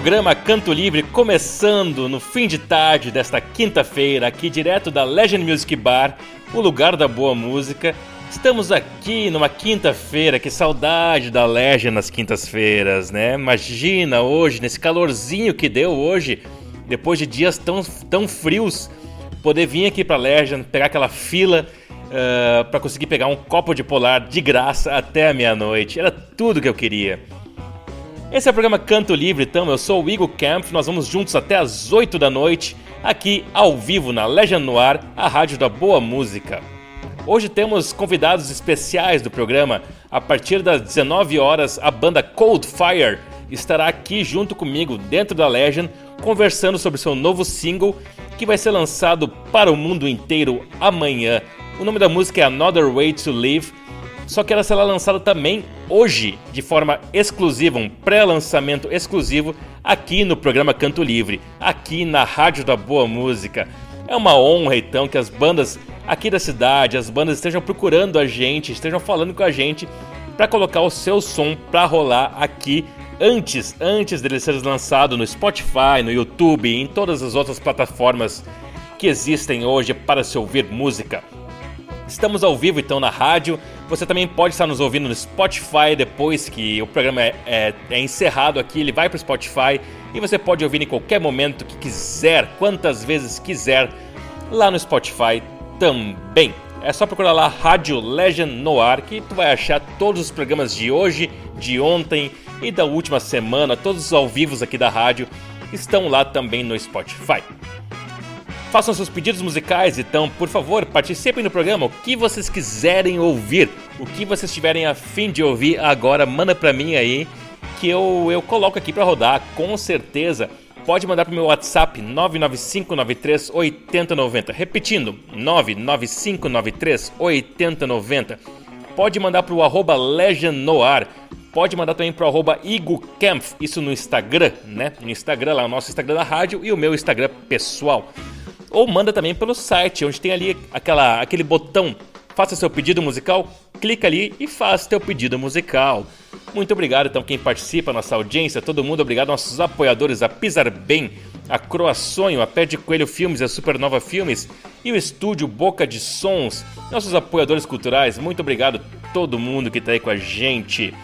Programa Canto Livre começando no fim de tarde desta quinta-feira, aqui direto da Legend Music Bar, o lugar da boa música. Estamos aqui numa quinta-feira, que saudade da Legend nas quintas-feiras, né? Imagina hoje, nesse calorzinho que deu hoje, depois de dias tão, tão frios, poder vir aqui pra Legend, pegar aquela fila uh, para conseguir pegar um copo de polar de graça até a meia-noite. Era tudo que eu queria. Esse é o programa Canto Livre, então eu sou o Igor Camp, nós vamos juntos até as 8 da noite, aqui ao vivo na Legend Noir, a rádio da boa música. Hoje temos convidados especiais do programa. A partir das 19 horas, a banda Cold Fire estará aqui junto comigo dentro da Legend, conversando sobre seu novo single que vai ser lançado para o mundo inteiro amanhã. O nome da música é Another Way to Live só que ela será lançada também hoje, de forma exclusiva, um pré-lançamento exclusivo aqui no programa Canto Livre, aqui na Rádio da Boa Música. É uma honra então que as bandas aqui da cidade, as bandas estejam procurando a gente, estejam falando com a gente para colocar o seu som para rolar aqui antes, antes dele ser lançado no Spotify, no YouTube e em todas as outras plataformas que existem hoje para se ouvir música. Estamos ao vivo então na rádio. Você também pode estar nos ouvindo no Spotify depois que o programa é, é, é encerrado aqui. Ele vai para o Spotify e você pode ouvir em qualquer momento que quiser, quantas vezes quiser, lá no Spotify também. É só procurar lá Rádio Legend Noir que tu vai achar todos os programas de hoje, de ontem e da última semana, todos os ao vivos aqui da rádio estão lá também no Spotify. Façam seus pedidos musicais, então, por favor, participem no programa. O que vocês quiserem ouvir, o que vocês tiverem a fim de ouvir agora, manda pra mim aí, que eu, eu coloco aqui pra rodar, com certeza. Pode mandar pro meu WhatsApp 99593 8090. Repetindo, 99593 8090. Pode mandar pro arroba. Pode mandar também pro arroba isso no Instagram, né? No Instagram, lá o nosso Instagram da rádio e o meu Instagram pessoal ou manda também pelo site, onde tem ali aquela, aquele botão faça seu pedido musical, clica ali e faz seu pedido musical. Muito obrigado então quem participa, nossa audiência, todo mundo, obrigado nossos apoiadores, a Pisar Bem, a Croaçonho, a Pé de Coelho Filmes, a Supernova Filmes e o Estúdio Boca de Sons, nossos apoiadores culturais, muito obrigado todo mundo que está aí com a gente.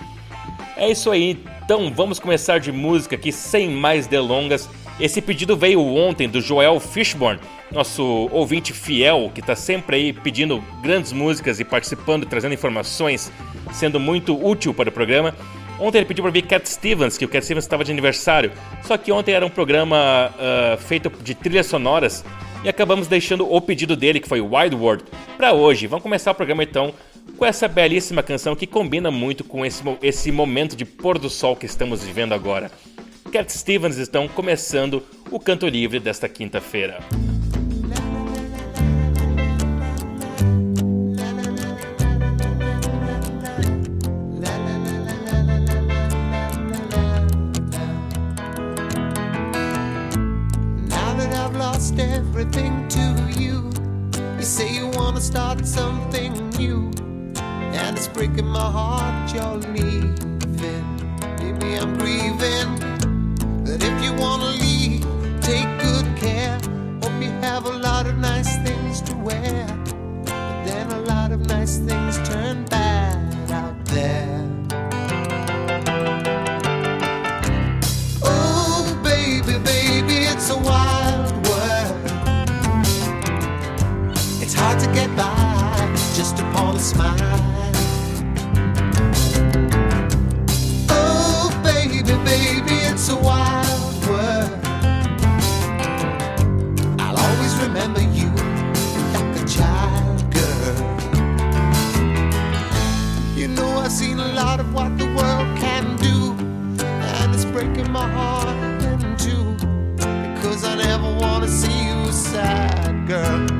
É isso aí, então vamos começar de música aqui sem mais delongas. Esse pedido veio ontem do Joel Fishburne, nosso ouvinte fiel, que está sempre aí pedindo grandes músicas e participando, trazendo informações, sendo muito útil para o programa. Ontem ele pediu para ver Cat Stevens, que o Cat Stevens estava de aniversário. Só que ontem era um programa uh, feito de trilhas sonoras e acabamos deixando o pedido dele, que foi Wild World, para hoje. Vamos começar o programa então com essa belíssima canção que combina muito com esse, esse momento de pôr do sol que estamos vivendo agora. Cat Stevens estão começando o canto livre desta quinta-feira. breaking my heart you're leaving. Maybe I'm grieving. But if you wanna leave, take good care. Hope you have a lot of nice things to wear. But then a lot of nice things turn bad out there. Oh, baby, baby, it's a wild world. It's hard to get by just upon a smile. Oh, baby, baby, it's a wild world. I'll always remember you like a child girl. You know, I've seen a lot of what the world can do, and it's breaking my heart in two because I never want to see you sad, girl.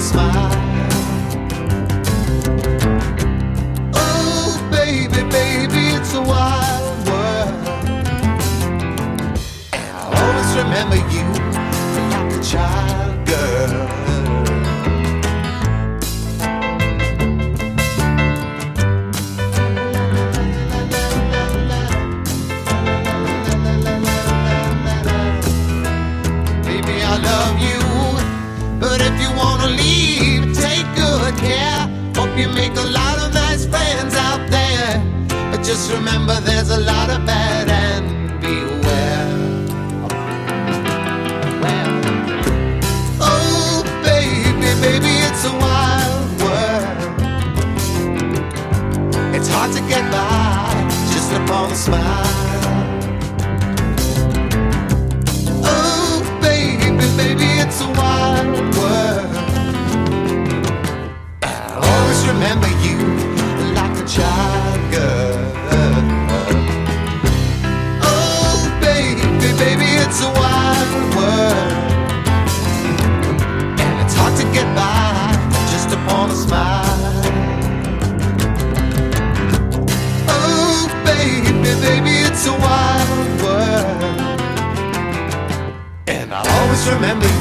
smile. Just remember there's a lot of bad and beware. Oh, baby, baby, it's a wild world. It's hard to get by just upon a smile. Oh, baby, baby, it's a wild world. remember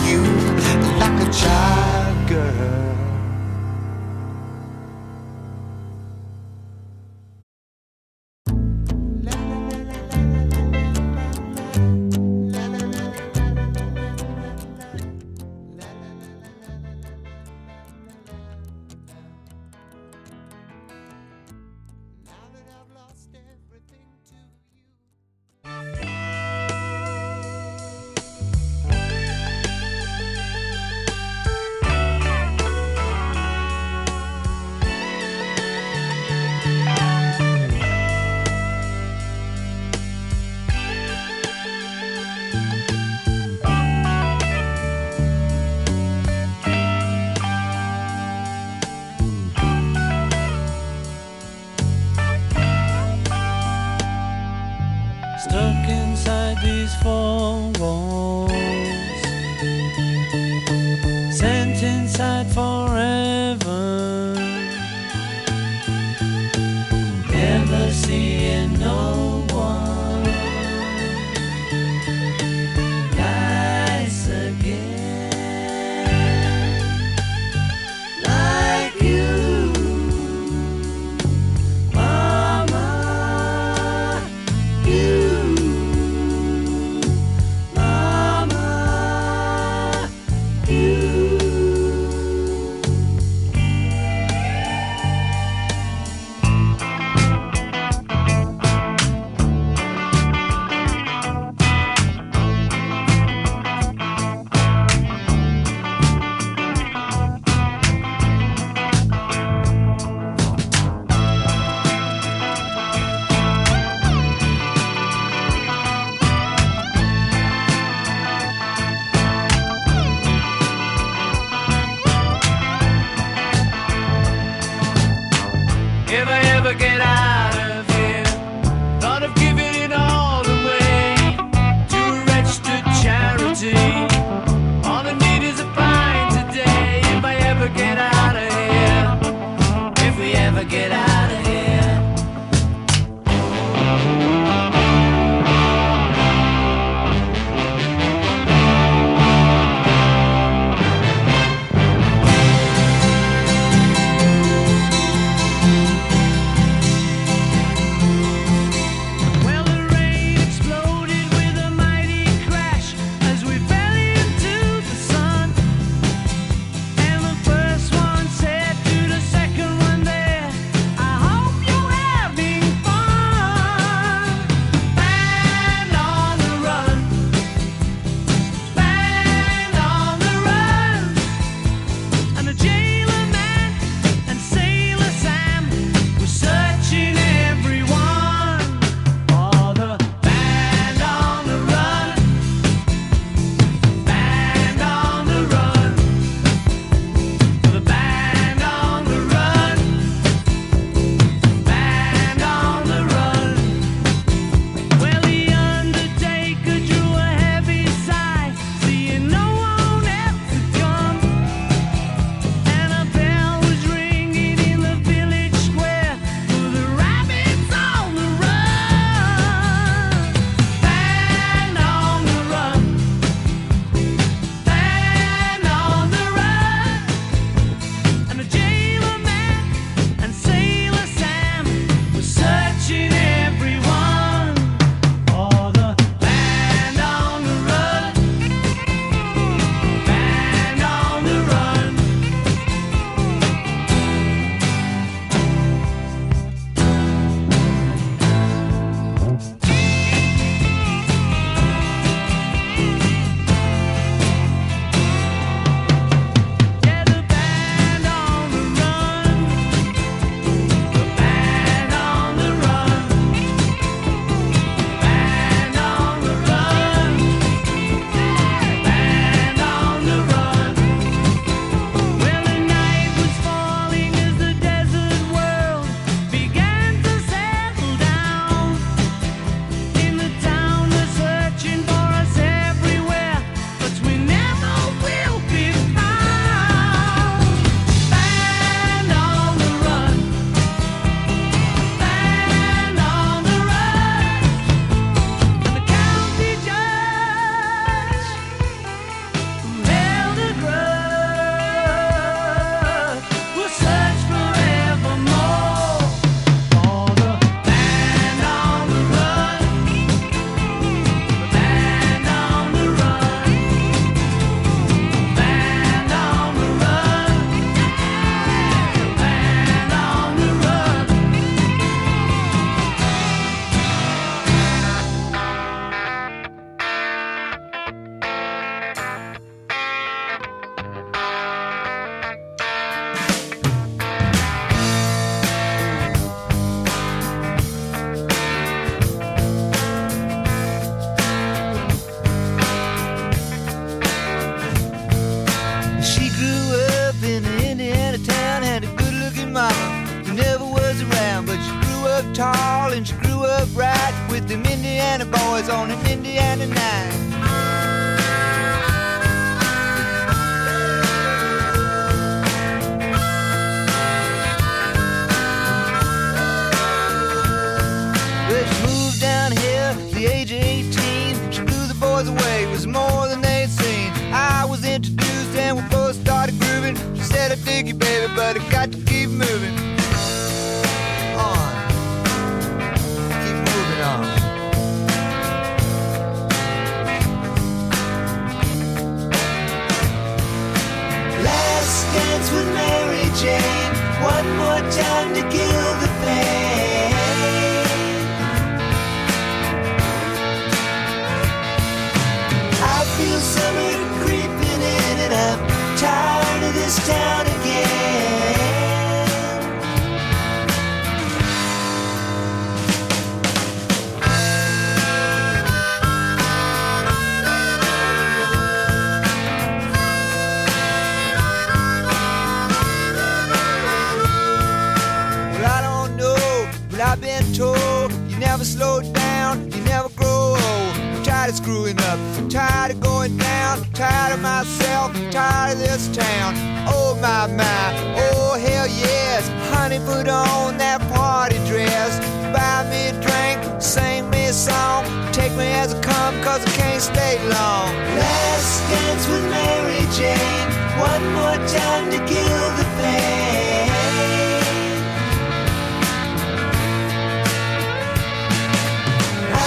song. Last dance with Mary Jane. One more time to kill the pain.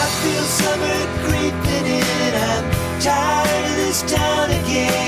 I feel summer creeping in. I'm tired of this town again.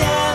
down.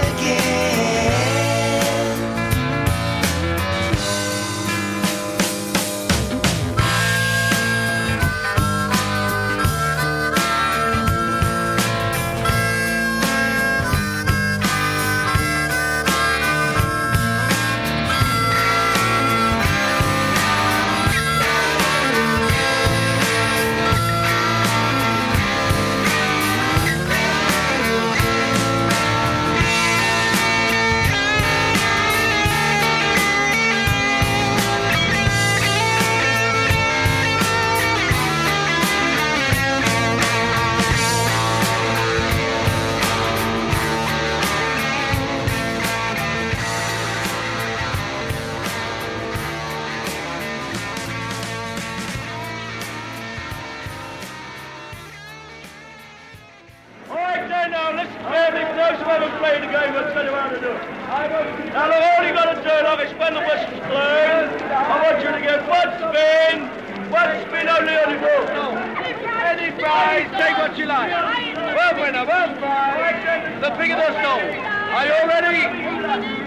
Leone, go. Any prize, take what you like. Well, winner, well, prize. The bigger the stone. Are you ready?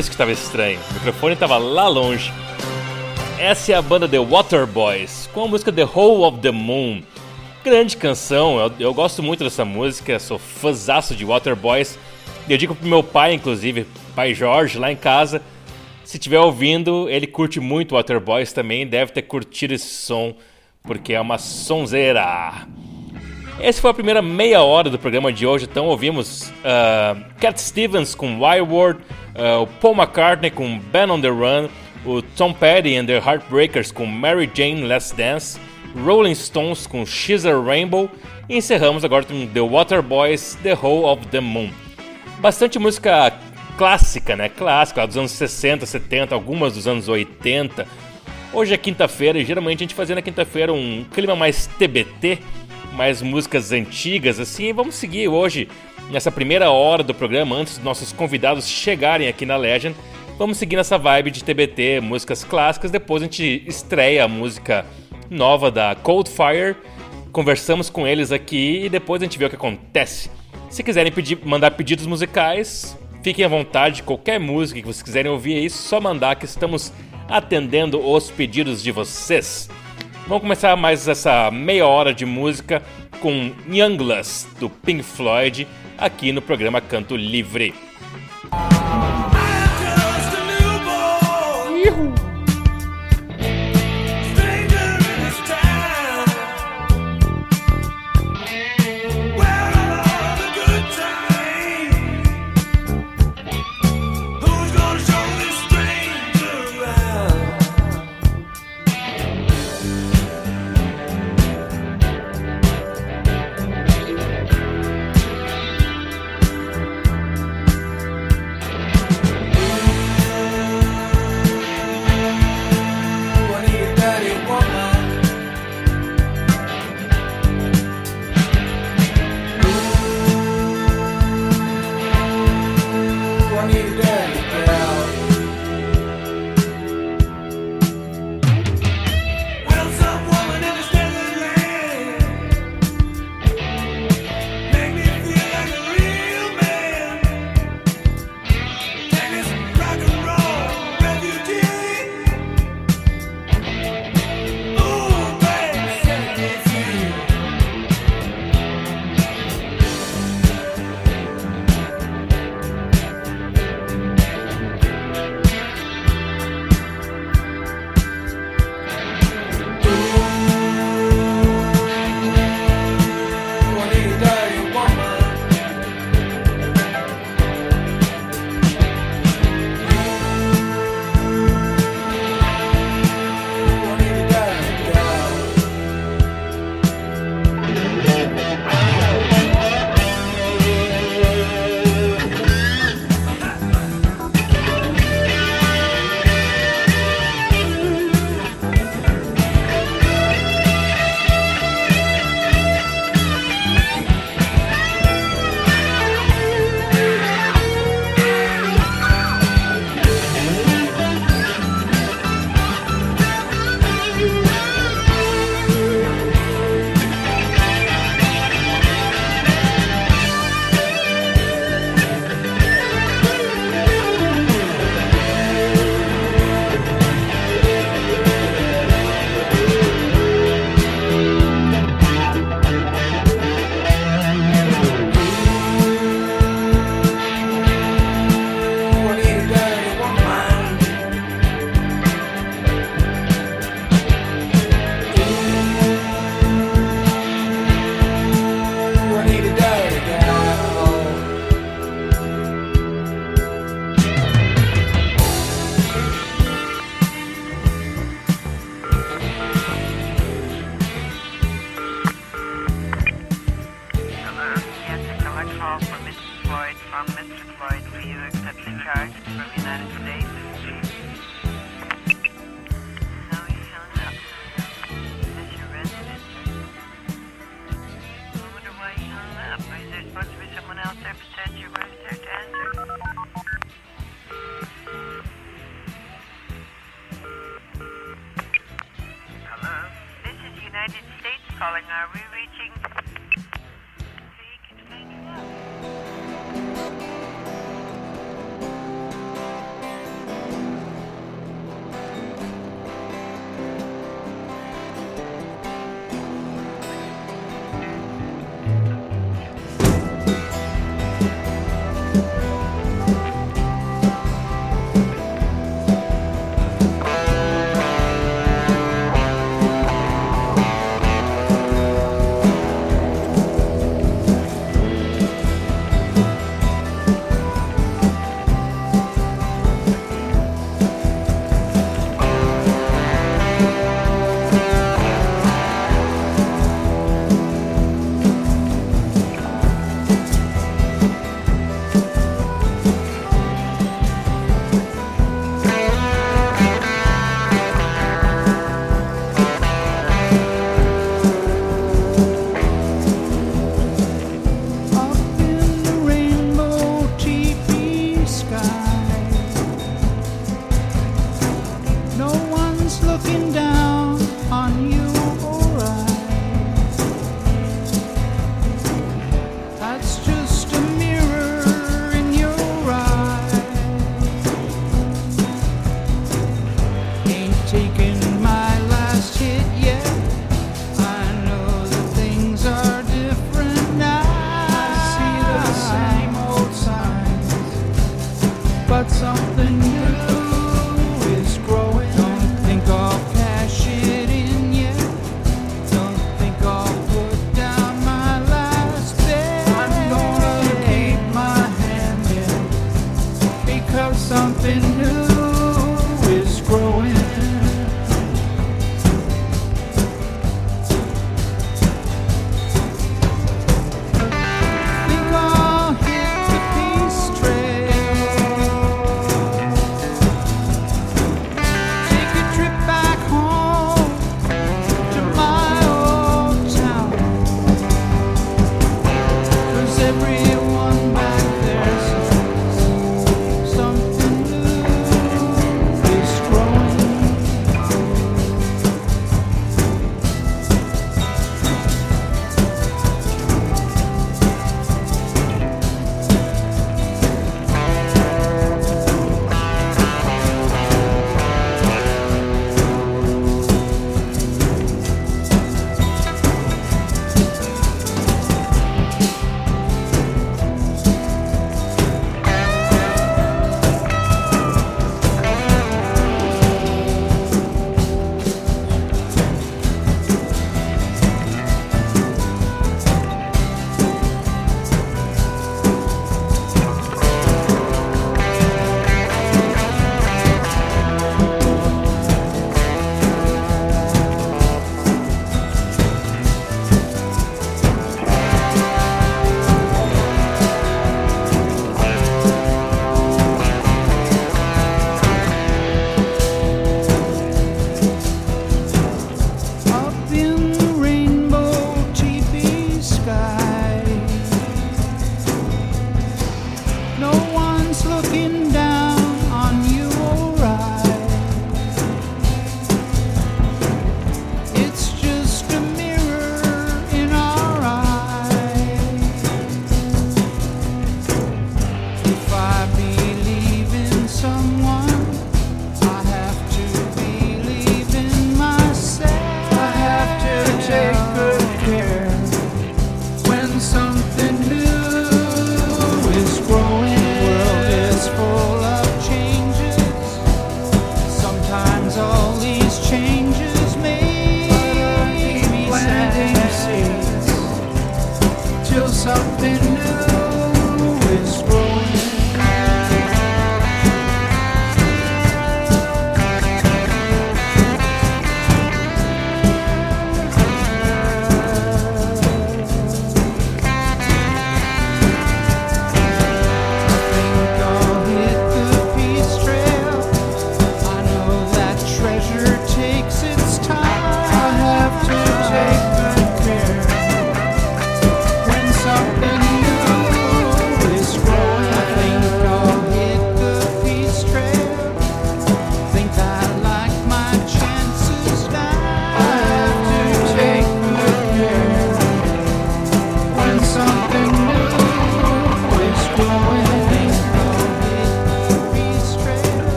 Isso que estava estranho. O microfone estava lá longe. Essa é a banda The Waterboys, com a música The Hole of the Moon. Grande canção, eu, eu gosto muito dessa música, sou fãzaço de Waterboys. Eu digo pro meu pai, inclusive, pai Jorge, lá em casa, se estiver ouvindo, ele curte muito Waterboys também, deve ter curtido esse som, porque é uma sonzeira. Essa foi a primeira meia hora do programa de hoje, então ouvimos uh, Cat Stevens com Wildworld, uh, o Paul McCartney com Ben on the Run, o Tom Petty and the Heartbreakers com Mary Jane Last Dance, Rolling Stones com She's a Rainbow e encerramos agora com The Waterboys, The Hole of the Moon. Bastante música clássica, né? Clássica, lá dos anos 60, 70, algumas dos anos 80. Hoje é quinta-feira e geralmente a gente fazia na quinta-feira um clima mais TBT, mais músicas antigas assim. E vamos seguir hoje nessa primeira hora do programa antes dos nossos convidados chegarem aqui na Legend. Vamos seguir nessa vibe de TBT, músicas clássicas. Depois a gente estreia a música nova da Cold Fire. Conversamos com eles aqui e depois a gente vê o que acontece. Se quiserem pedir, mandar pedidos musicais, fiquem à vontade. Qualquer música que vocês quiserem ouvir aí, só mandar que estamos atendendo os pedidos de vocês. Vamos começar mais essa meia hora de música com Youngless do Pink Floyd aqui no programa Canto Livre.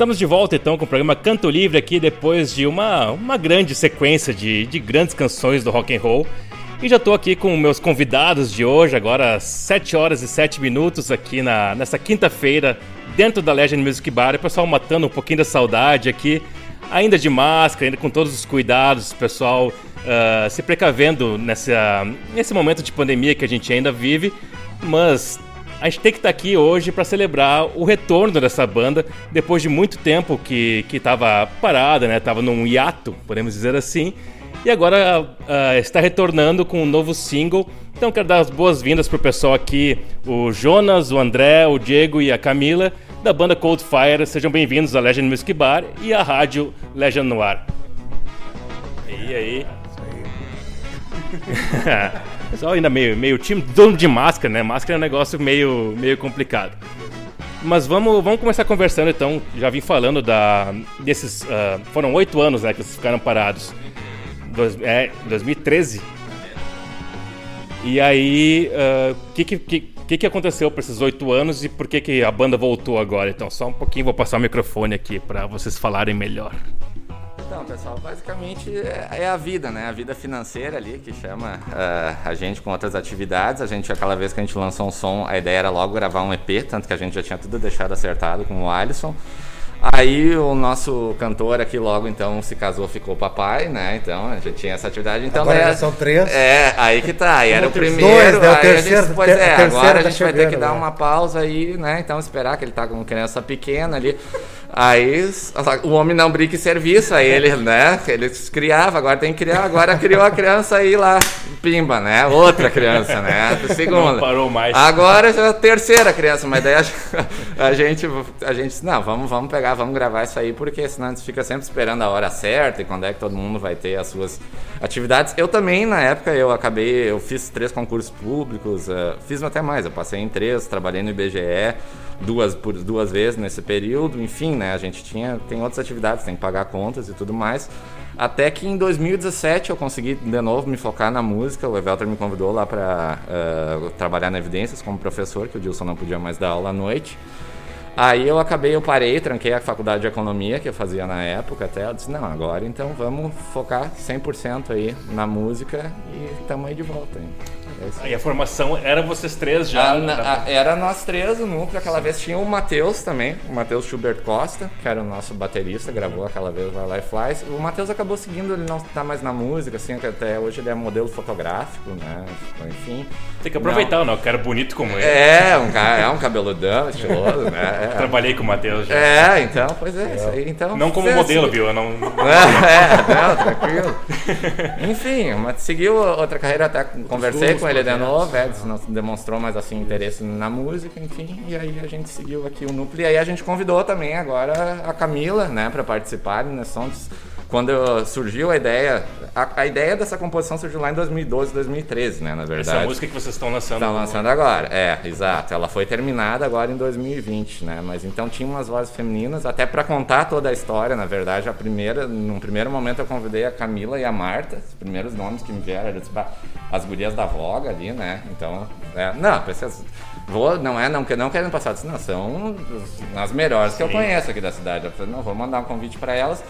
Estamos de volta então com o programa Canto Livre aqui depois de uma, uma grande sequência de, de grandes canções do rock and roll. E já estou aqui com meus convidados de hoje, agora às 7 horas e 7 minutos aqui na, nessa quinta-feira, dentro da Legend Music Bar. O pessoal matando um pouquinho da saudade aqui, ainda de máscara, ainda com todos os cuidados, pessoal ah, se precavendo nessa, nesse momento de pandemia que a gente ainda vive. Mas a gente tem que estar aqui hoje para celebrar o retorno dessa banda depois de muito tempo que que estava parada, né? Tava num hiato, podemos dizer assim. E agora ah, está retornando com um novo single. Então quero dar as boas-vindas pro pessoal aqui, o Jonas, o André, o Diego e a Camila da banda Cold Fire. Sejam bem-vindos à Legend Music Bar e à rádio Legend Noir. E aí? Pessoal ainda meio, meio time, dono de máscara, né? Máscara é um negócio meio, meio complicado. Mas vamos, vamos começar conversando então. Já vim falando da, desses. ah, foram oito anos né, que vocês ficaram parados. Dois, é, 2013. E aí, o que, que, que, que que aconteceu por esses oito anos e por que, que a banda voltou agora? Então, só um pouquinho, vou passar o microfone aqui para vocês falarem melhor. Então, pessoal, basicamente é é a vida, né? A vida financeira ali que chama ah, a gente com outras atividades. A gente, aquela vez que a gente lançou um som, a ideia era logo gravar um EP, tanto que a gente já tinha tudo deixado acertado com o Alisson. Aí o nosso cantor aqui logo então se casou, ficou papai, né? Então a gente tinha essa atividade. Então Agora era- já são três. É, aí que tá. Aí era o Dois, primeiro. né? O terceiro- gente, pois é, agora a tá gente vai ter que dar né? uma pausa aí, né? Então esperar que ele tá com criança pequena ali. Aí o homem não brinca em serviço, aí ele, né? Ele criava, agora tem que criar, agora criou a criança aí lá, pimba, né? Outra criança, né? Segunda. Não parou mais. Agora já é a terceira criança, mas daí a, a gente, a gente disse, não, vamos, vamos pegar, vamos gravar isso aí, porque senão a gente fica sempre esperando a hora certa e quando é que todo mundo vai ter as suas atividades. Eu também, na época, eu acabei, eu fiz três concursos públicos, eh, fiz até mais, eu passei em três, trabalhei no IBGE duas, por duas vezes nesse período, enfim, né, a gente tinha, tem outras atividades, tem que pagar contas e tudo mais. Até que em 2017 eu consegui de novo me focar na música. O Evelter me convidou lá para trabalhar na Evidências como professor, que o Dilson não podia mais dar aula à noite. Aí eu acabei, eu parei, tranquei a faculdade de economia que eu fazia na época até. Eu disse, não, agora então vamos focar 100% aí na música e estamos aí de volta. Hein? É. E a formação era vocês três já? Ah, na- ah, era nós três o núcleo, aquela vez tinha o Matheus também, o Matheus Schubert Costa, que era o nosso baterista, gravou aquela vez o Life Flies. O Matheus acabou seguindo, ele não tá mais na música, assim, até hoje ele é modelo fotográfico, né? Enfim. Tem que aproveitar, não. Eu quero bonito como ele. É, um cara, é um cabeludão, estiloso, né? É. Trabalhei com o Matheus já. É, então, pois é, isso aí. Então, Não como modelo, viu? Eu não. é, não, tranquilo. Enfim, mas seguiu outra carreira, até conversei com ele de novo, é, não demonstrou mais assim interesse na música, enfim, e aí a gente seguiu aqui o núcleo. E aí a gente convidou também agora a Camila, né, para participar nesse som. Quando surgiu a ideia, a, a ideia dessa composição surgiu lá em 2012, 2013, né, na verdade. Essa música que vocês estão lançando. Estão lançando agora, é, exato. Ela foi terminada agora em 2020, né? Mas então tinha umas vozes femininas, até para contar toda a história, na verdade, a primeira, num primeiro momento eu convidei a Camila e a Marta, os primeiros nomes que me vieram, disse, "Bah, as gurias da Voga ali, né? Então, é, não, pensei, vou, não é, não, não querendo passar, disse, não, são as melhores que eu Sim. conheço aqui da cidade. Eu falei, não, vou mandar um convite para elas.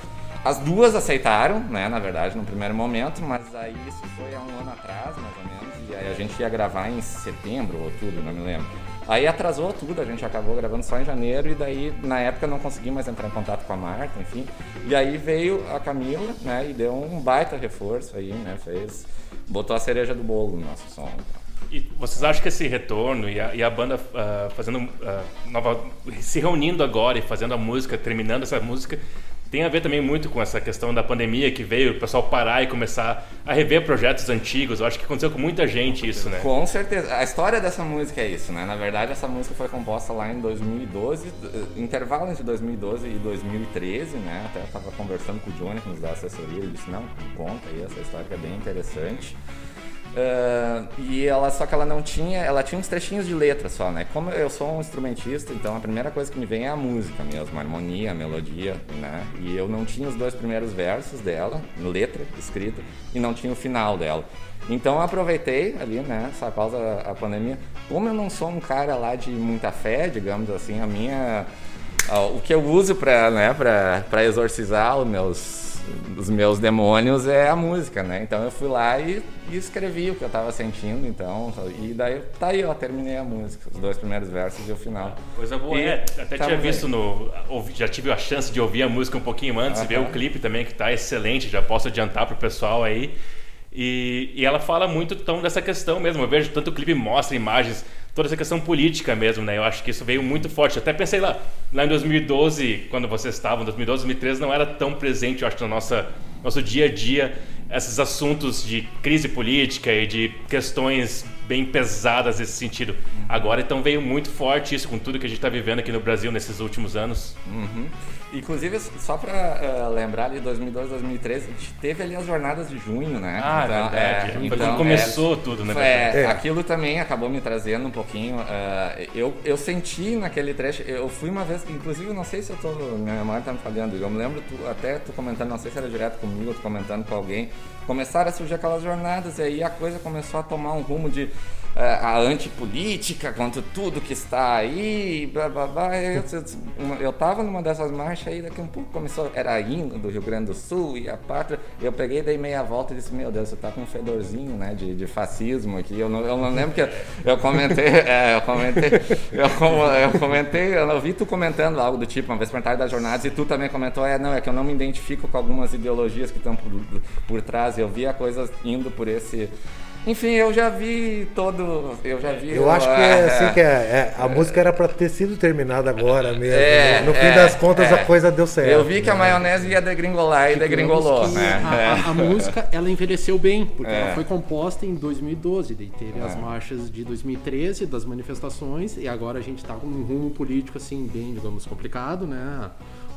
As duas aceitaram, né, na verdade, no primeiro momento, mas aí isso foi há um ano atrás, mais ou menos, e aí a gente ia gravar em setembro ou outubro, não me lembro. Aí atrasou tudo, a gente acabou gravando só em janeiro e daí na época não consegui mais entrar em contato com a Marta, enfim. E aí veio a Camila, né, e deu um baita reforço aí, né, fez botou a cereja do bolo no nosso som. E vocês acham que esse retorno e a, e a banda ah, fazendo ah, nova, se reunindo agora e fazendo a música, terminando essa música, tem a ver também muito com essa questão da pandemia que veio, o pessoal parar e começar a rever projetos antigos. Eu acho que aconteceu com muita gente isso, né? Com certeza. A história dessa música é isso, né? Na verdade, essa música foi composta lá em 2012, eh, intervalo entre 2012 e 2013, né? Até eu tava conversando com o Johnny, que nos dá assessoria, ele disse, não, conta aí essa história que é bem interessante. Ah, e ela só que ela não tinha, ela tinha uns trechinhos de letra só, né? Como eu sou um instrumentista, então a primeira coisa que me vem é a música mesmo, a harmonia, a melodia, né? E eu não tinha os dois primeiros versos dela, letra escrita, e não tinha o final dela. Então eu aproveitei ali, né, essa pausa a pandemia. Como eu não sou um cara lá de muita fé, digamos assim, a minha o que eu uso pra, né, pra, pra exorcizar os meus, os meus demônios é a música, né? Então eu fui lá e, e escrevi o que eu tava sentindo, então. E daí tá aí, ó, terminei a música, os dois primeiros versos e o final. Coisa boa, E é. Até tamo tinha aí. visto no. ouvi- Já tive a chance de ouvir a música um pouquinho antes, Aham. ver o clipe também, que tá excelente, já posso adiantar pro pessoal aí. E, e ela fala muito então dessa questão mesmo. Eu vejo tanto o clipe mostra imagens, toda essa questão política mesmo, né? Eu acho que isso veio muito forte. Eu até pensei lá, lá em 2012, quando vocês estavam, 2012, 2013, não era tão presente, eu acho, no nossa, nosso dia a dia, esses assuntos de crise política e de questões bem pesadas nesse sentido. Agora, então, veio muito forte isso com tudo que a gente está vivendo aqui no Brasil nesses últimos anos. Uhum. Inclusive, só pra eh, lembrar de 2012, 2013, a gente teve ali as jornadas de junho, né? Ah, verdade. Foi quando é, começou tudo, né, verdade? é, É. Aquilo também acabou me trazendo um pouquinho. eh, eu, eu senti naquele trecho, eu fui uma vez, inclusive, não sei se eu tô. Minha memória tá me falhando. Eu me lembro tu, até tu comentando, não sei se era direto comigo tu comentando com alguém. Começaram a surgir aquelas jornadas e aí a coisa começou a tomar um rumo de. Eh, a antipolítica contra tudo que está aí, blá blá blá. Eu, eu tava numa dessas marchas aí, daqui um pouco começou, era hino do Rio Grande do Sul e a pátria. Eu peguei, dei meia volta e disse: Meu Deus, você tá com um fedorzinho, né, de, de fascismo aqui. Eu não, eu não lembro que eu, eu comentei, é, eu comentei, eu, eu comentei, eu vi tu comentando algo do tipo, uma vez perguntaram das jornadas e tu também comentou: É, não, é que eu não me identifico com algumas ideologias que estão por, por trás. Eu vi a coisa indo por esse. Enfim, eu já vi todo. Eu já vi. Eu acho que é assim que é, é, a música era pra ter sido terminada agora mesmo. É, né? no fim é, das contas é. a coisa deu certo. Eu vi que a né? maionese ia degringolar e degringolou, Digamos que né? A, a- a É. música, ela envelheceu bem, porque É. ela foi composta em 2012, daí teve as É. marchas de 2013, das manifestações, e agora a gente tá com um rumo político, assim, bem, digamos, complicado, né?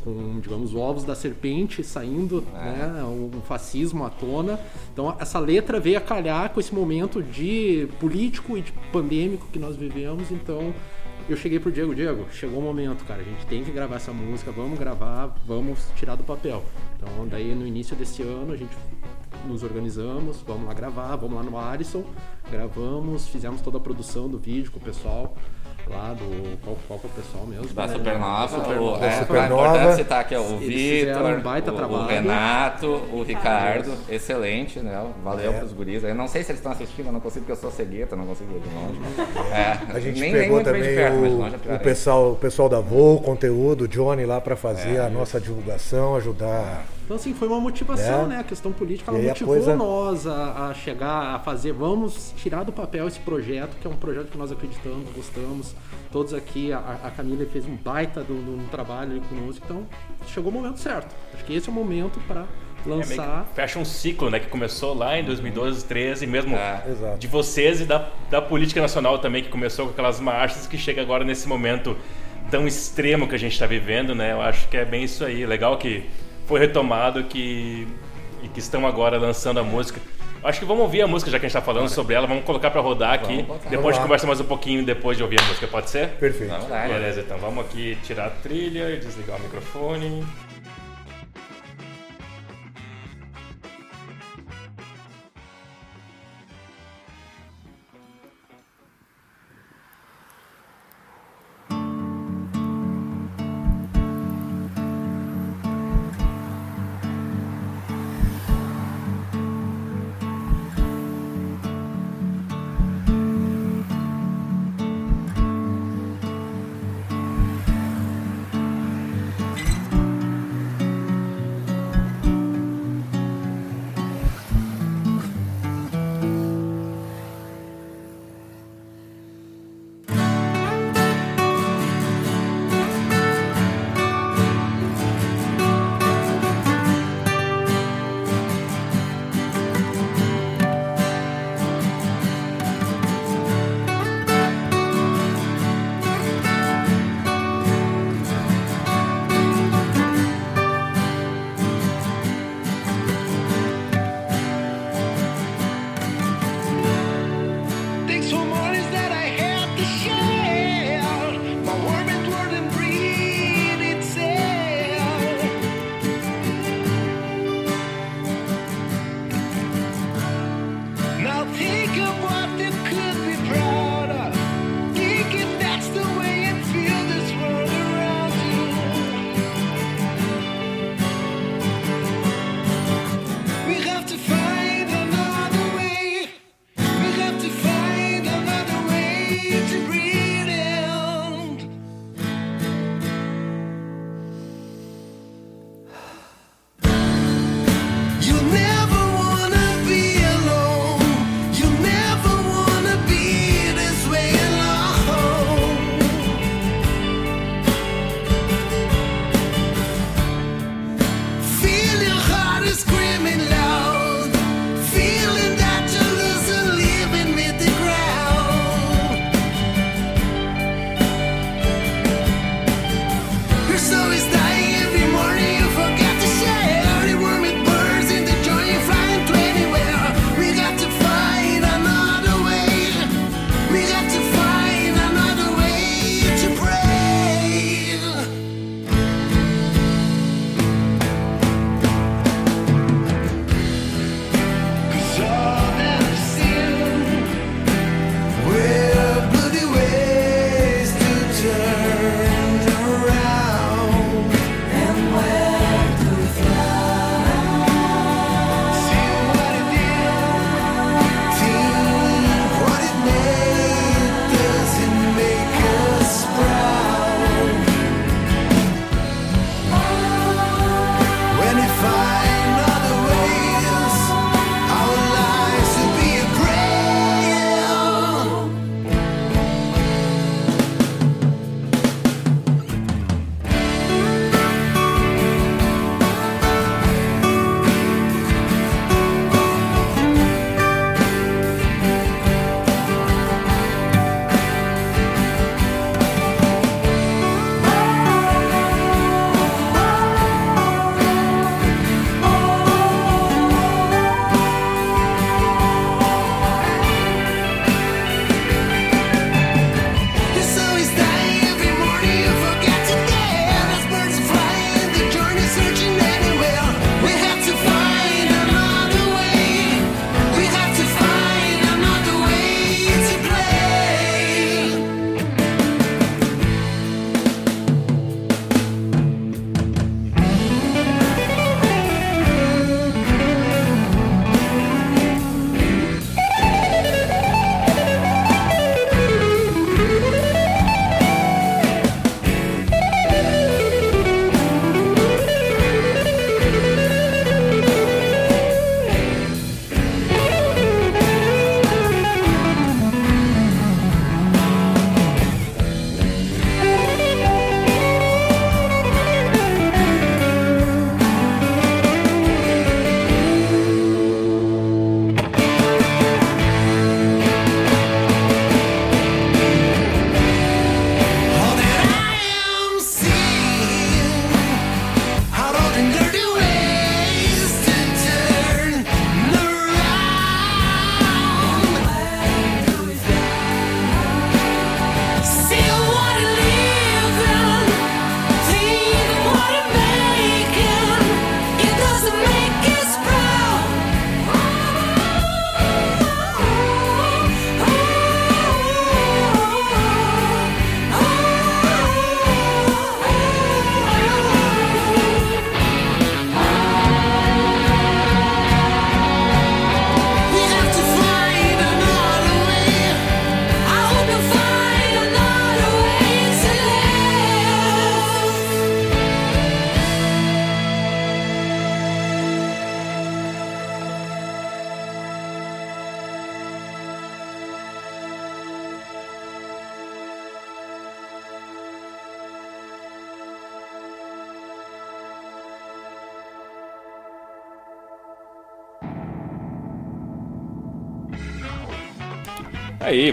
Com, digamos, ovos da serpente saindo, É. né? Um fascismo à tona. Então, essa letra veio a calhar com esse momento de político e de pandêmico que nós vivemos, então... Eu cheguei pro Diego, Diego, chegou o momento, cara, a gente tem que gravar essa música, vamos gravar, vamos tirar do papel. Então, daí no início desse ano a gente nos organizamos, vamos lá gravar, vamos lá no Arison, gravamos, fizemos toda a produção do vídeo com o pessoal lá do. Qual, qual que é o pessoal mesmo? Da? Supernova, Supernova. o, é, Supernova. é importante citar aqui ó, o Vitor, um o, o. Renato, o Ricardo, excelente, né? Valeu É. pros guris. Eu não sei se eles estão assistindo, eu não consigo porque eu sou cegueta, não consigo ver de longe. É, A gente nem, nem pegou bem também perto, o, longe é o pessoal, o pessoal da Voo, o conteúdo, o Johnny lá pra fazer É, a nossa divulgação, ajudar. Então, assim, foi uma motivação, É. né? A questão política, ela E aí a motivou coisa- nós a, a chegar a fazer, vamos tirar do papel esse projeto, que é um projeto que nós acreditamos, gostamos. Todos aqui, a, a Camila fez um baita de um de um trabalho ali conosco, então chegou o momento certo. Acho que esse é o momento para É lançar. fecha um ciclo, né? Que começou lá em 2012, 2013, mesmo É. Exato. de vocês e da, da política nacional também, que começou com aquelas marchas, que chega agora nesse momento tão extremo que a gente está vivendo, né? Eu acho que é bem isso aí. Legal que foi retomado que, e que estão agora lançando a música. Acho que vamos ouvir a música, já que a gente está falando sobre ela. Vamos colocar para rodar aqui. Vamos. Depois a gente conversa mais um pouquinho depois de ouvir a música, pode ser? Perfeito. Beleza, então vamos aqui tirar a trilha e desligar o microfone.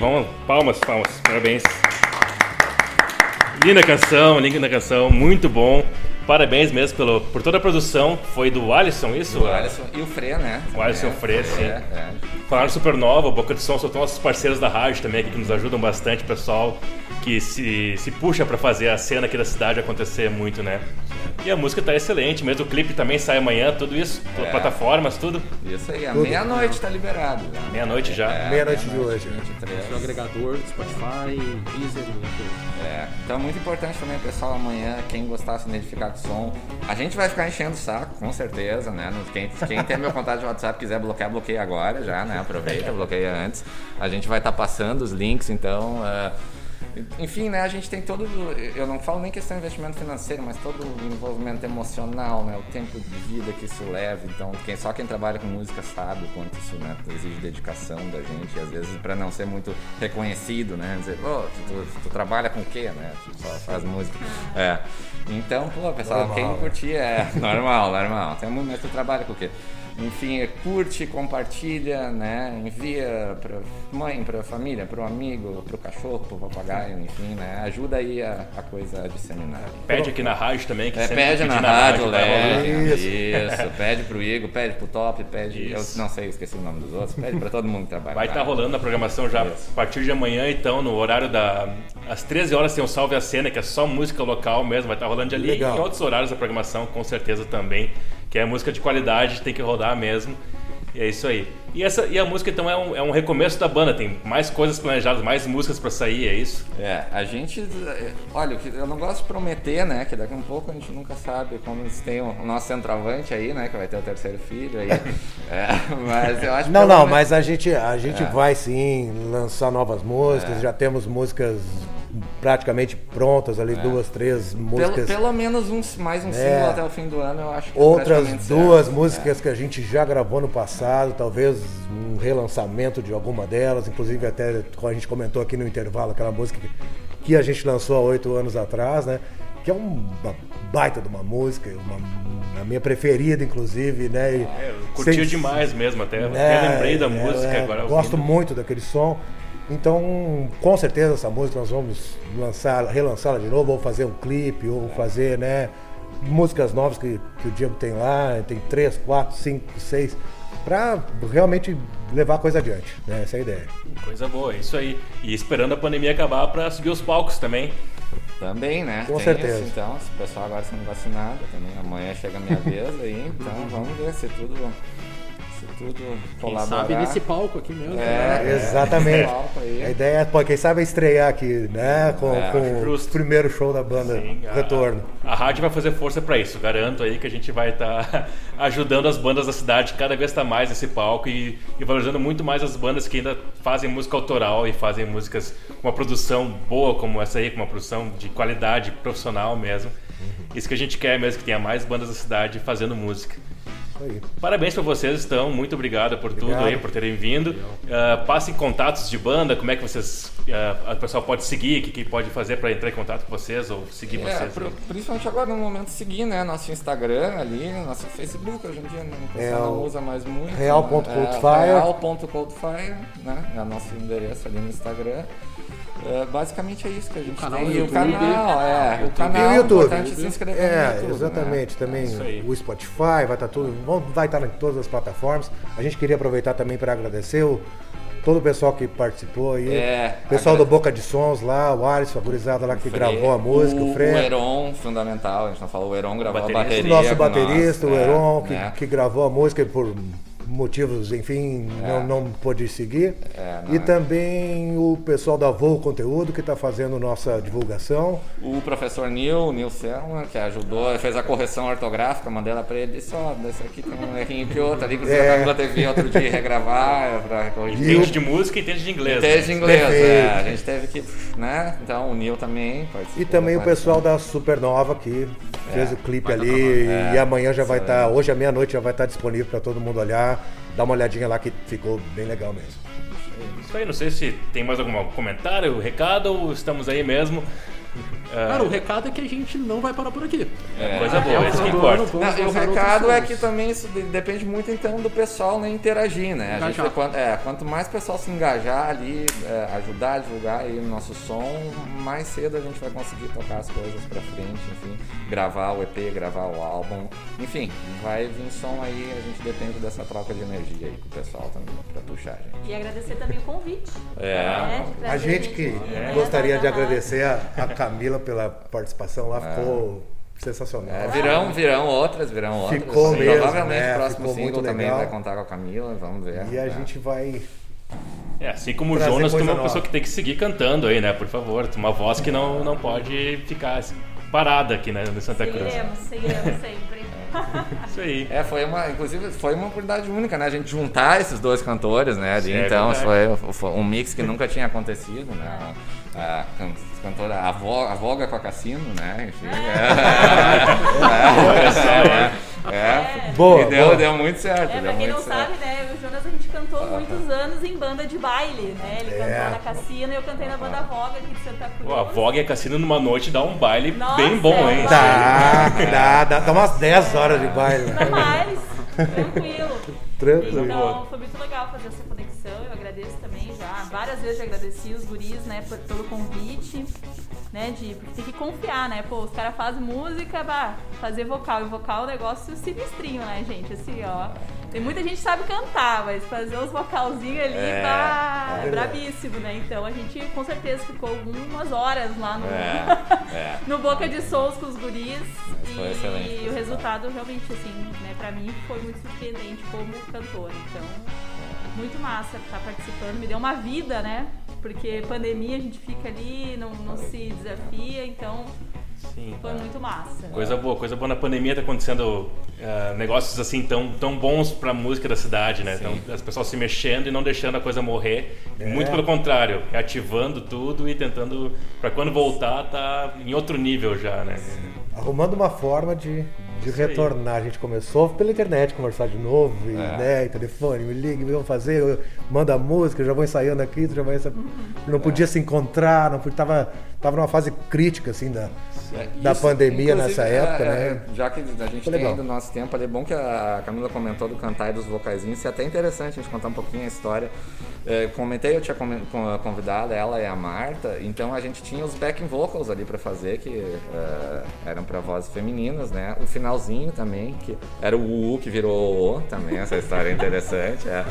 Vamos, palmas, palmas, parabéns. Linda canção, linda canção, muito bom. Parabéns mesmo pelo, por toda a produção. Foi do Alisson, isso? O Alisson e o Frê, né? O Alisson É, Frê, sim. é, é. Falaram Supernova, Boca de Som, são nossos parceiros da rádio também aqui que nos ajudam bastante, pessoal que se, se puxa pra fazer a cena aqui da cidade acontecer muito, né? E a música tá excelente, mesmo o clipe também sai amanhã, tudo isso, É. plataformas, tudo. Isso aí, à Tudo. meia-noite tá liberado. Meia-noite já. É, Meia-noite de hoje, né? 23. No agregador, Spotify, Deezer, e É, então é muito importante também, pessoal, amanhã, quem gostar se identificar com o som. A gente vai ficar enchendo o saco, com certeza, né? Quem, quem tem meu contato de WhatsApp quiser bloquear, bloqueia agora já, né? Aproveita, bloqueia antes. A gente vai estar passando os links, então. é, enfim, né, a gente tem todo. Eu não falo nem questão de investimento financeiro, mas todo o envolvimento emocional, né? O tempo de vida que isso leva. Então, quem, só quem trabalha com música sabe o quanto isso né, exige dedicação da gente. E às vezes, para não ser muito reconhecido, né? Dizer, pô, tu, tu- tu trabalha com o quê, né? Tu só faz música. É. Então, pô, pessoal, Normal, quem né? curtir é normal, normal. Tem muito, mas tu trabalha com o quê? Enfim, é, curte, compartilha, né? Envia pra mãe, pra família, pro amigo, pro cachorro, pro papagaio, enfim, né? Ajuda aí a, a coisa a disseminar. Pede aqui na rádio também, que É, sempre pede na pedir rádio, vai rolar. leve. Isso. Isso. pede pro Igor, pede pro Top, pede. Isso. Eu não sei, eu esqueci o nome dos outros. Pede pra todo mundo que trabalha. Vai na estar rádio. rolando a programação já Isso. a partir de amanhã, então, no horário da. Às 13 horas tem o Salve a Cena, que é só música local mesmo, vai estar rolando ali. Legal. E em outros horários da programação, com certeza também. Que é música de qualidade, tem que rodar mesmo. E é isso aí. E, essa, e a música então é um, é um recomeço da banda, tem mais coisas planejadas, mais músicas pra sair, é isso? É, a gente. Olha, o que- eu não gosto de prometer, né? Que daqui a um pouco a gente nunca sabe como eles têm o nosso centroavante aí, né? Que vai ter o terceiro filho aí. É, mas eu acho que Não, não, menos- mas a gente, a gente É. vai sim lançar novas músicas, já temos músicas praticamente prontas ali, duas, três Pelo, músicas. pelo menos um, mais um É. single até o fim do ano, eu acho que é Outras duas certo. músicas que a gente já gravou no passado, talvez um relançamento de alguma delas, inclusive até como a gente comentou aqui no intervalo, aquela música que, que a gente lançou há oito anos atrás, né? Que é um- uma baita de uma música, uma, a minha preferida, inclusive, né? E É, eu curtia sem- demais mesmo, até, é, até lembrei da é, música é, agora. Gosto ouvindo. muito daquele som. Então, com certeza essa música nós vamos lançar, relançá-la de novo, ou fazer um clipe, ou fazer, né, músicas novas que, que o Diego tem lá, tem três, quatro, cinco, seis, pra realmente levar a coisa adiante, né? Essa é a ideia. Coisa boa, é isso aí. E esperando a pandemia acabar pra subir os palcos também. Também, né? Com Tem certeza. isso, então, se o pessoal agora sendo vacinado também, amanhã chega a minha vez aí, então vamos ver se tudo, tudo Quem colaborar. sabe nesse palco aqui mesmo. É, né? Exatamente. palco aí. A ideia é, pô, quem sabe estrear aqui, né? Com, É, com o primeiro show da banda Sim, a- Retorno. A, rádio vai fazer força pra isso. Garanto aí que a gente vai estar ajudando as bandas da cidade cada vez estar mais nesse palco e, e valorizando muito mais as bandas que ainda fazem música autoral e fazem músicas com uma produção boa como essa aí, com uma produção de qualidade profissional mesmo. Isso que a gente quer mesmo, que tenha mais bandas da cidade fazendo música. Aí. Parabéns pra vocês, então. Muito obrigado por tudo Obrigado. aí, por terem vindo. Ah, passem contatos de banda, como é que vocês. ah, o pessoal pode seguir, o que, que pode fazer pra entrar em contato com vocês ou seguir É, vocês. pro- aí. principalmente agora no momento seguir, né? Nosso Instagram ali, nosso Facebook hoje em dia não, pessoal É não usa mais muito. real.coldfire. É, real.coldfire, né? É o nosso endereço ali no Instagram. É, basicamente é isso que a gente canal tem. no E o YouTube. canal, é. O E canal, o é YouTube. importante se inscrever no É, YouTube, né? exatamente. Também isso aí. o Spotify vai estar tudo, vão- vai estar em todas as plataformas. A gente queria aproveitar também para agradecer o, todo o pessoal que participou aí. É, o pessoal agra- do Boca de Sons lá, o Alisson, a gurizada lá que Fre- gravou a música, o, o Fred. Heron, fundamental, a gente não falou, o Heron gravou a baterista. bateria. o nosso baterista, nós, o é, Heron, que, né? que gravou a música e por motivos, enfim, não, não pôde seguir. É, não e é. também o pessoal da Voo Conteúdo que está fazendo nossa divulgação. O professor Neil, o Neil Selma, que ajudou, fez a correção ortográfica, mandei ela pra ele e disse, ó, desse aqui tem um errinho que outro ali, que você É. vir outro dia regravar é, pra o- Entende de música e entende de inglês. Entende né? inglês, Perfeito. é, a gente teve que, né, então o Neil também participou. E também o da pessoal da Supernova que fez o clipe ali e é, amanhã já vai estar, aí. hoje à meia-noite já vai estar disponível para todo mundo olhar, dar uma olhadinha lá que ficou bem legal mesmo. Isso aí, não sei se tem mais algum comentário, recado ou estamos aí mesmo. Ah, Cara, o recado é que a gente não vai parar por aqui. É, coisa boa, o isso que importa. Não, o recado é que também isso de- depende muito então do pessoal né, interagir, né? A gente, quanto, é, quanto mais pessoal se engajar ali, é, ajudar a divulgar aí o nosso som, mais cedo a gente vai conseguir tocar as coisas pra frente, enfim, gravar o EP, gravar o álbum, enfim, vai vir som aí, a gente depende dessa troca de energia aí com o pessoal também, pra puxar, gente. E agradecer também o convite. É, né, A gente que né, gostaria de agradecer a, a Camila pela participação lá, ficou sensacional. É, virão, virão outras, virão outras. Ficou mesmo, Provavelmente né? o próximo Ficou single muito também legal. vai contar com a Camila, vamos ver. E a É. gente vai. É, assim como o Jonas, tem coisa uma nova. pessoa que tem que seguir cantando aí, né? Por favor, tem uma voz que não, não pode ficar parada aqui né, no Santa Cruz. Seguiremos, seguiremos sempre. Isso aí. É, foi uma, inclusive, foi uma oportunidade única, né? A gente juntar esses dois cantores, né? ali. É então foi, foi um mix que nunca tinha acontecido, né? A, can- cantora, a, vo, a Voga com a Cassino, né? Enfim. É, né? é, é. Boa, E deu, boa. deu muito certo. É, deu pra quem muito não certo. sabe, né, eu Jonas a gente cantou muitos anos em banda de baile, né? Ele É. cantou na Cassina e eu cantei na banda Voga aqui de Santa Cruz. Pô, a Vogue e a Cassino numa noite dá um baile Nossa, bem bom, é hein? Dá, dá, dá, dá umas 10 horas de baile. Não mais, tranquilo. Tranquilo. Então foi muito legal fazer essa conexão. Eu agradeço também já. Várias vezes já agradeci os guris, né, por- pelo convite. Né, de, porque tem que confiar, né? Pô, os caras fazem música, bah, fazer vocal. E vocal é um negócio sinistrinho, né, gente? Assim, ó. Tem muita gente que sabe cantar, mas fazer os vocalzinhos ali, É, bah, é. brabíssimo, né? Então a gente com certeza ficou algumas horas lá no, É, é. no Boca de Sons com os guris. Foi e excelente, o resultado realmente, assim, né, pra mim foi muito surpreendente como cantora. Então, muito massa estar participando. Me deu uma vida, né? Porque pandemia a gente fica ali, não, não se desafia, então Sim. foi muito massa. Coisa boa, coisa boa na pandemia tá acontecendo ah, negócios assim tão, tão bons pra música da cidade, né? Então, as pessoas se mexendo e não deixando a coisa morrer. É. Muito pelo contrário, reativando tudo e tentando, pra quando voltar, tá em outro nível já, né? Arrumando uma forma de, de retornar. A gente começou pela internet conversar de novo, e, É. né, e telefone, me liga, vamos fazer, eu- manda música, eu já vou ensaiando aqui, tu já vai ensa- Não podia se encontrar, não podia, tava, tava numa fase crítica assim da, É, da pandemia nessa época, é, é, né? Já que a gente Foi tem legal. do nosso tempo ali, é bom que a Camila comentou do cantar e dos vocaizinhos, isso é até interessante a gente contar um pouquinho a história. É, comentei, eu tinha convidado ela e a Marta, então a gente tinha os backing vocals ali pra fazer, que é, eram pra vozes femininas, né? O finalzinho também, que era o U que virou o O, também, essa história é interessante. É.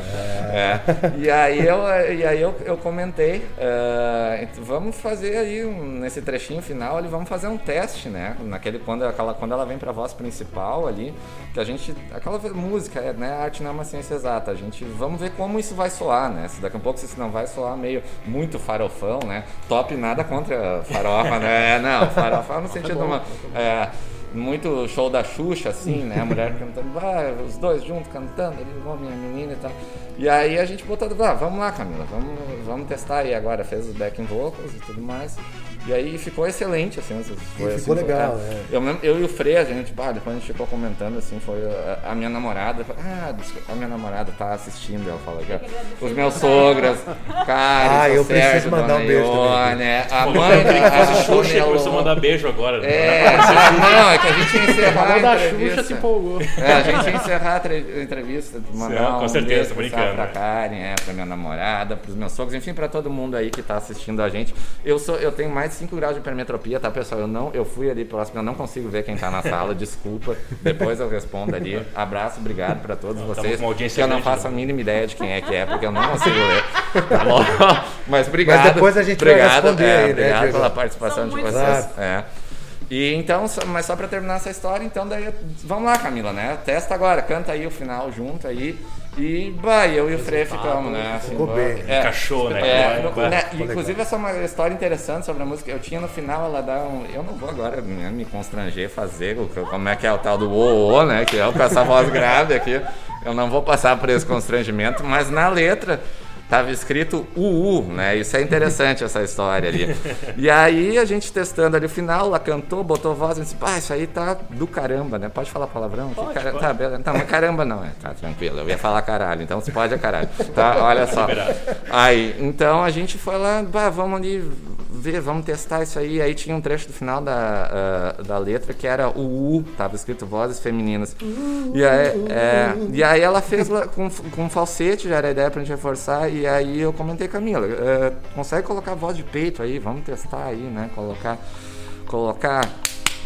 É. E aí eu, e aí eu, eu comentei, é, vamos fazer aí, um- nesse trechinho final ali, vamos fazer um teste, né? Naquele, quando, aquela, quando ela vem pra voz principal ali, que a gente, aquela música, é, né? A arte não é uma ciência exata, a gente, vamos ver como isso vai soar, né? Se daqui a pouco isso não vai soar meio muito farofão, né? Top nada contra farofa, né? Não, farofa no sentido de uma... é, muito show da Xuxa, assim, né? A mulher cantando, vai, os dois juntos cantando, ali, o homem e a menina e tal. E aí a gente botou, ah, vamos lá, Camila, vamos, vamos testar aí agora. Fez os backing vocals e tudo mais. E aí ficou excelente, assim. Foi, assim, ficou foi- legal, é. é. Eu, eu e o Frei, a gente, pá, depois a gente ficou comentando, assim, foi a, a minha namorada, ah, desculpa, a minha namorada tá assistindo, ela fala aqui, os meus sogras, Carlos, Ah, eu preciso mandar um beijo também. Ione, a Pô, mãe da fazer a Xuxa e começou a mandar beijo agora. né? É, não, é que a gente ia encerrar a da entrevista. Xuxa, se empolgou. É, a gente ia encerrar a tre- a entrevista, mandar com um certeza, beijo brincando, pra né? Karen, é, pra minha namorada, pros meus sogros, enfim, pra todo mundo aí que tá assistindo a gente. Eu sou, eu tenho mais de 5 graus de hipermetropia, tá, pessoal? Eu não, eu fui ali próximo, eu não consigo ver quem tá na sala, desculpa. Depois eu respondo ali. Abraço, obrigado pra todos Tava vocês. com uma audiência Que eu não faço né? a mínima ideia de quem é que é, porque eu não consigo ler. Tá bom? Mas obrigado. Mas depois a gente vai obrigado, responder é, aí, né, Obrigado Diego? pela participação São de vocês. Claro. É. E então, mas só pra terminar essa história, então daí, vamos lá, Camila, né? Testa agora, canta aí o final junto aí. E, bah, eu e o Frei ficamos, né? Assim, Ficou bem. é, Encaixou, né? é, né, inclusive, essa é uma história interessante sobre a música. Eu tinha no final, ela dá um. Eu não vou agora né, me constranger, fazer como é que é o tal do o, o né? Que é com essa voz grave aqui. Eu não vou passar por esse constrangimento, mas na letra. Tava escrito UU, né? Isso é interessante, essa história ali. E aí, a gente testando ali o final, ela cantou, botou voz e disse, pá, isso aí tá do caramba, né? Pode falar palavrão? Pode, Cara- pode. Tá, beleza. Tá, mas caramba não, é. Tá, tranquilo. Eu ia falar caralho, então se pode é caralho. Tá, olha só. Aí, então a gente foi lá, bah, vamos ali ver, vamos testar isso aí. Aí tinha um trecho do final da, ah, da letra que era o U, tava escrito vozes femininas. E aí, é, e aí ela fez com, com falsete, já era a ideia pra gente reforçar. E aí eu comentei, Camila, eh, consegue colocar voz de peito aí? Vamos testar aí, né? Colocar, colocar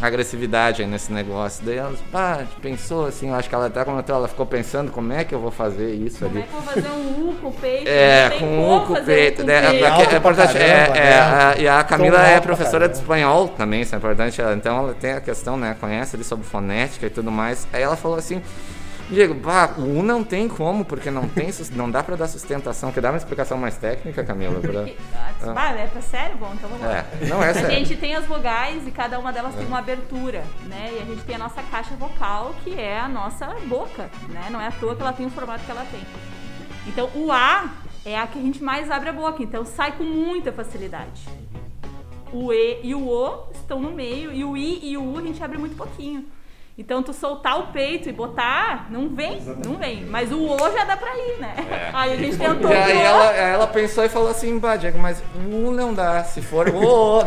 agressividade aí nesse negócio. Daí ela pá, pensou assim, eu acho que ela até comentou, ela ficou pensando como é que eu vou fazer isso Como ali. é que eu vou fazer um U com o peito? É, com como o com o fazer peito. um né? o É, é, é importante. É, caramba, é, né? a- e a Camila é professora de espanhol também, isso é importante. Então ela tem a questão, né? Conhece ali sobre fonética e tudo mais. Aí ela falou assim. Diego, bah, o U não tem como, porque não tem, não dá pra dar sustentação. Quer dar uma explicação mais técnica, Camila? Pra- ah, é pra sério? Bom, então vamos lá. É, não é A sério. gente tem as vogais e cada uma delas tem uma abertura, né? E a gente tem a nossa caixa vocal, que é a nossa boca, né? Não é à toa que ela tem o formato que ela tem. Então, o A é a que a gente mais abre a boca, então sai com muita facilidade. O E e o O estão no meio, e o I e o U a gente abre muito pouquinho. Então, tu soltar o peito e botar, não vem, não vem. Mas o O já dá pra ir, né? Aí a gente tentou E aí ela, ela pensou e falou assim, bah, Diego, mas o não dá. Se for o O,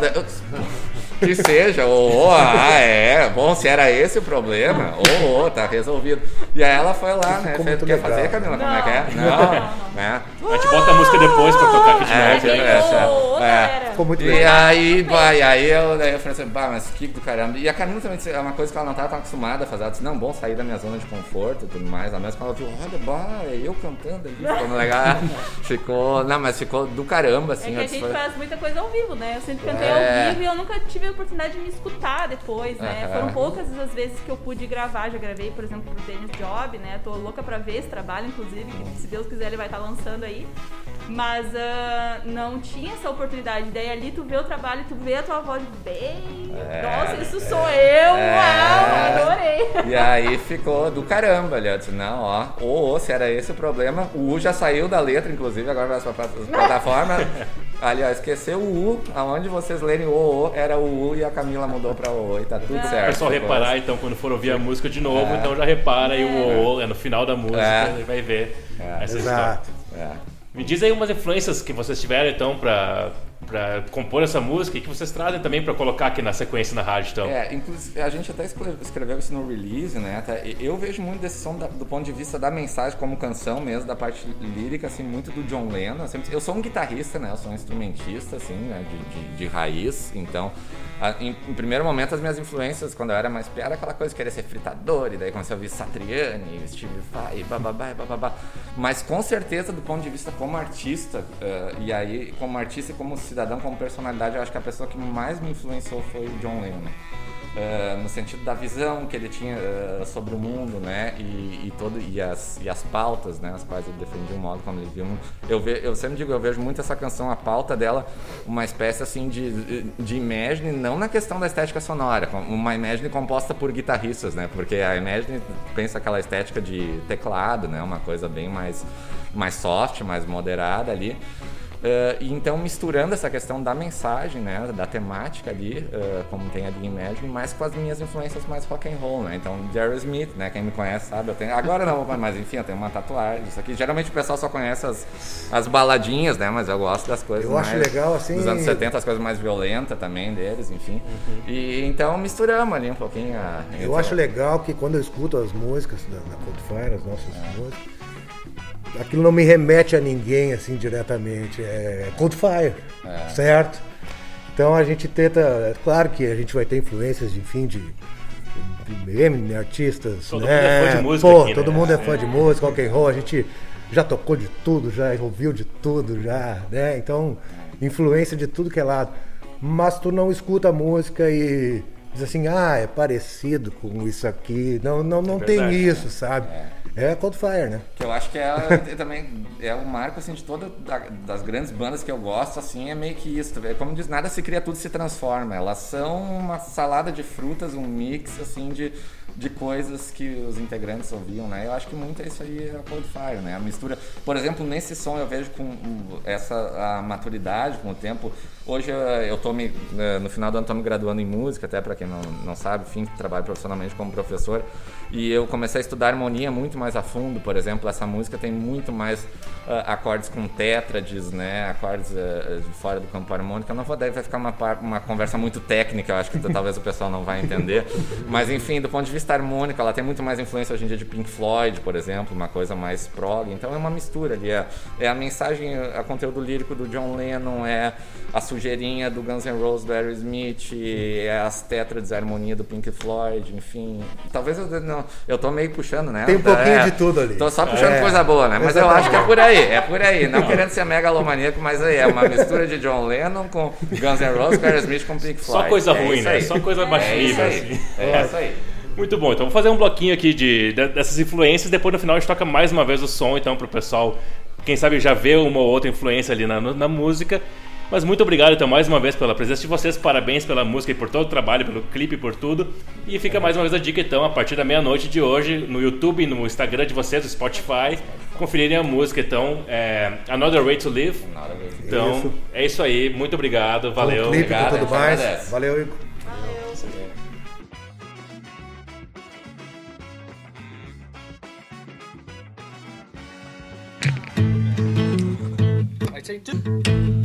que seja, o O, ah, é. Bom, se era esse o problema, o O, tá resolvido. E aí ela foi lá, né? Fez, quer legal. fazer, Camila? Como é que é? Não, Não, não, não. né? A gente bota a música depois pra tocar aqui de É, novo. o- o é. galera. Ficou muito E legal. aí, vai, aí eu, daí eu falei assim, bah, mas que do caramba. E a Camila também disse, é uma coisa que ela não estava tão acostumada a fazer. Ela disse, não, bom sair da minha zona de conforto e tudo mais. A mesma ela viu, olha, bah, é eu cantando ali, ficou legal. ficou, não, mas ficou do caramba, É assim. que eu a gente foi- faz muita coisa ao vivo, né? Eu sempre cantei É. ao vivo e eu nunca tive a oportunidade de me escutar depois, né? Aham. Foram poucas as vezes que eu pude gravar. Já gravei, por exemplo, pro Dennis Job, né? Tô louca pra ver esse trabalho, inclusive, que se Deus quiser ele vai estar lançando aí. Mas ah, não tinha essa oportunidade. Daí ali tu vê o trabalho, tu vê a tua voz bem. Nossa, isso sou eu! Uau! Adorei! E aí ficou do caramba ali. Eu disse, não, ó, o O, se era esse o problema, o U já saiu da letra, inclusive, agora vai para as plataformas. Ali, ó, esqueceu o U, aonde vocês lerem o O, era o U e a Camila mudou pra O e tá tudo O certo. pessoal Ficou reparar, então, quando for ouvir a música de novo, É. então já repara aí o O, é no final da música, É. e vai ver É. essa história. Exato. É. Me diz aí umas influências que vocês tiveram, então, pra, pra compor essa música e que vocês trazem também pra colocar aqui na sequência na rádio, então. É, inclusive, a gente até escreve- escreveu isso no release, né? E- eu vejo muito desse som da- do ponto de vista da mensagem como canção mesmo, da parte lírica, assim, muito do John Lennon. Eu, sempre- eu sou um guitarrista, né? Eu sou um instrumentista, assim, né? De, de, de raiz. Então, em, em primeiro momento, as minhas influências, quando eu era mais piada, aquela coisa de querer ser fritador, e daí comecei a ouvir Satriani, Steve Vai, bababá, bababá. Mas com certeza, do ponto de vista como artista, eh, e aí como artista e como cidadão, como personalidade, eu acho que a pessoa que mais me influenciou foi o John Lennon. Uh, no sentido da visão que ele tinha uh, sobre o mundo, né, e, e todo e as, e as pautas, né, as quais ele defendia um modo como ele viu. Eu ve, eu sempre digo, eu vejo muito essa canção, a pauta dela, uma espécie assim de de Imagine, não na questão da estética sonora, uma Imagine composta por guitarristas, né, porque a Imagine pensa aquela estética de teclado, né, uma coisa bem mais mais soft, mais moderada ali. Uh, e então misturando essa questão da mensagem, né, da temática ali, uh, como tem ali em Imagine, mas com as minhas influências mais rock and roll, né? Então Jerry Smith, né, quem me conhece sabe, eu tenho agora não, mas enfim, eu tenho uma tatuagem, isso aqui. Geralmente o pessoal só conhece as, as baladinhas, né, mas eu gosto das coisas Eu acho mais legal, assim- dos anos 70, as coisas mais violentas também deles, enfim. E então misturamos ali um pouquinho a Eu entre- acho legal que quando eu escuto as músicas da, da Coldfire, as nossas É. músicas, aquilo não me remete a ninguém assim diretamente. É Coldfire, É. certo? Então a gente tenta, é claro que a gente vai ter influências, enfim, de, de M, artistas, Todo né? mundo é fã de música Pô, aqui, todo né? mundo é fã de música, rock and roll, a gente já tocou de tudo, já ouviu de tudo, já, né? Então, influência de tudo que é lado. Mas tu não escuta a música e diz assim, ah, é parecido com isso aqui. Não, não, não tem verdade, isso, sabe? É Coldfire, né? Que eu acho que é é também é o marco assim de todas das grandes bandas que eu gosto assim é meio que isso, é como diz nada se cria tudo se transforma. Elas são uma salada de frutas, um mix assim de de coisas que os integrantes ouviam, né? Eu acho que muito é isso aí é Coldfire, né? A mistura, por exemplo, nesse som eu vejo com essa a maturidade com o tempo. Hoje eu, tô me, eh, no final do ano tô me graduando em música, até para quem não, não sabe, enfim, trabalho profissionalmente como professor. E eu comecei a estudar harmonia muito mais a fundo, por exemplo, essa música tem muito mais ah, acordes com tétrades, né? Acordes de fora do campo harmônico. Eu não vou daí vai ficar uma, uma conversa muito técnica, eu acho que talvez o pessoal não vai entender. Mas enfim, do ponto de vista harmônico, ela tem muito mais influência hoje em dia de Pink Floyd, por exemplo, uma coisa mais prog. Então é uma mistura ali. É, é a mensagem, a conteúdo lírico do John Lennon, é a sujeirinha do Guns N' Roses, do Aerosmith, é as tétrades, a harmonia do Pink Floyd, enfim. Talvez eu não, eu tô meio puxando, né? Tem um pouquinho É, de tudo ali. Tô só puxando É, coisa boa, né? Mas eu acho que é por aí, é por aí. Não querendo ser megalomaníaco, mas aí é uma mistura de John Lennon com Guns N' Roses, com Aerosmith com Pink Floyd. Só coisa É ruim, isso né? aí. Só coisa É baixinha, isso aí. assim. É isso aí. Muito bom, então vou fazer um bloquinho aqui de, de dessas influências, depois no final a gente toca mais uma vez o som, então, pro pessoal, quem sabe já vê uma ou outra influência ali na, na música. Mas muito obrigado então mais uma vez pela presença de vocês, parabéns pela música e por todo o trabalho, pelo clipe e por tudo. E fica mais uma vez a dica então, a partir da meia-noite de hoje, no YouTube, no Instagram de vocês, no Spotify, conferirem a música então, é Another Way to Live. Então, é isso aí, muito obrigado, valeu. Um clipe, tá obrigado, tudo mais. Valeu, Igor. Valeu. 18.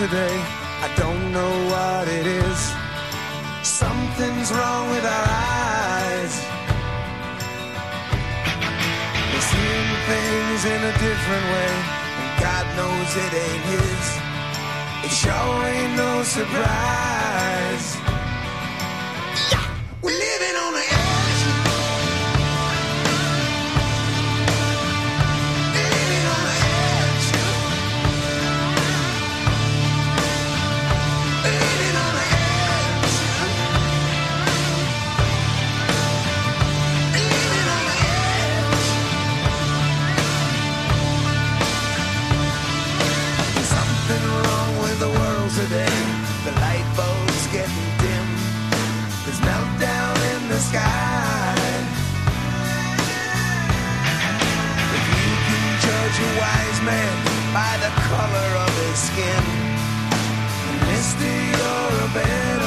today. I don't know what it is. Something's wrong with our eyes. We're seeing things in a different way, and God knows it ain't His. It sure ain't no surprise. to wise man by the color of his skin. A mystic or a bear.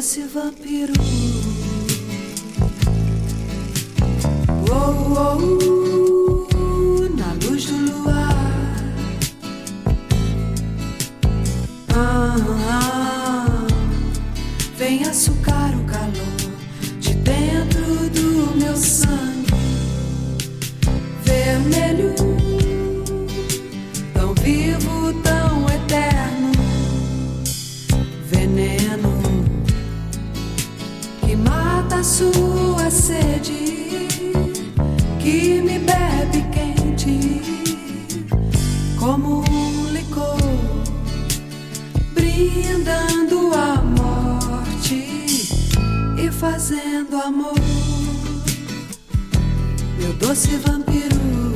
Meu doce sede, que me bebe quente, como um licor, brindando a morte e fazendo amor, meu doce vampiro.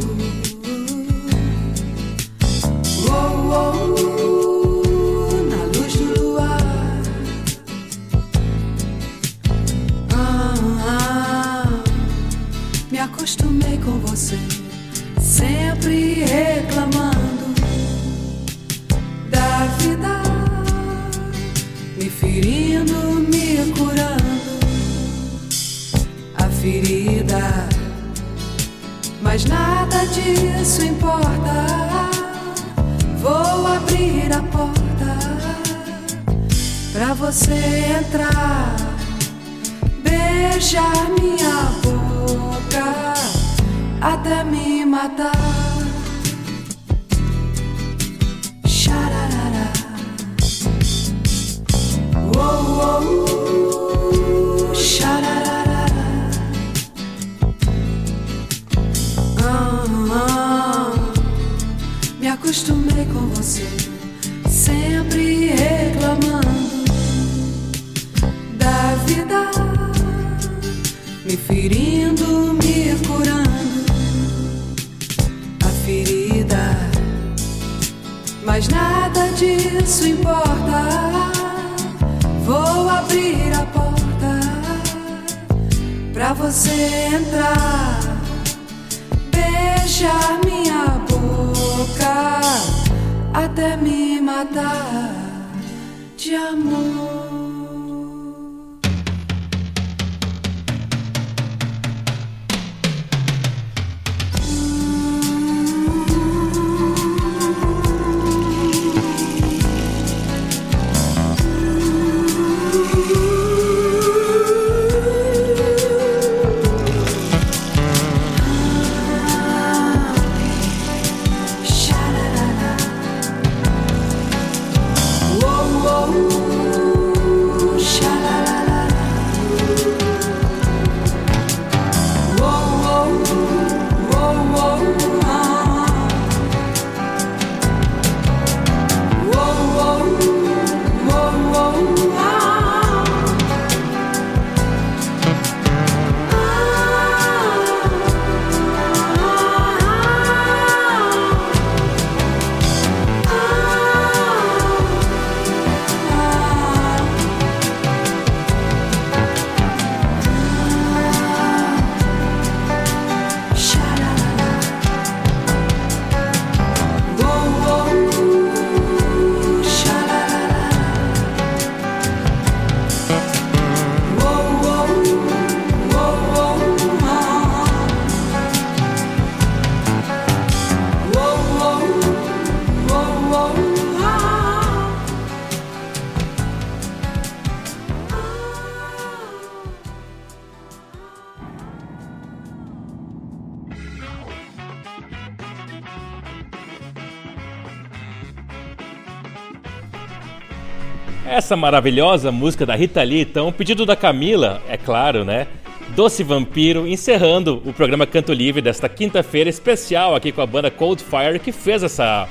Essa maravilhosa música da Rita Lee, então, pedido da Camila, é claro, né? Doce Vampiro, encerrando o programa Canto Livre desta quinta-feira especial aqui com a banda Cold Fire, que fez essa,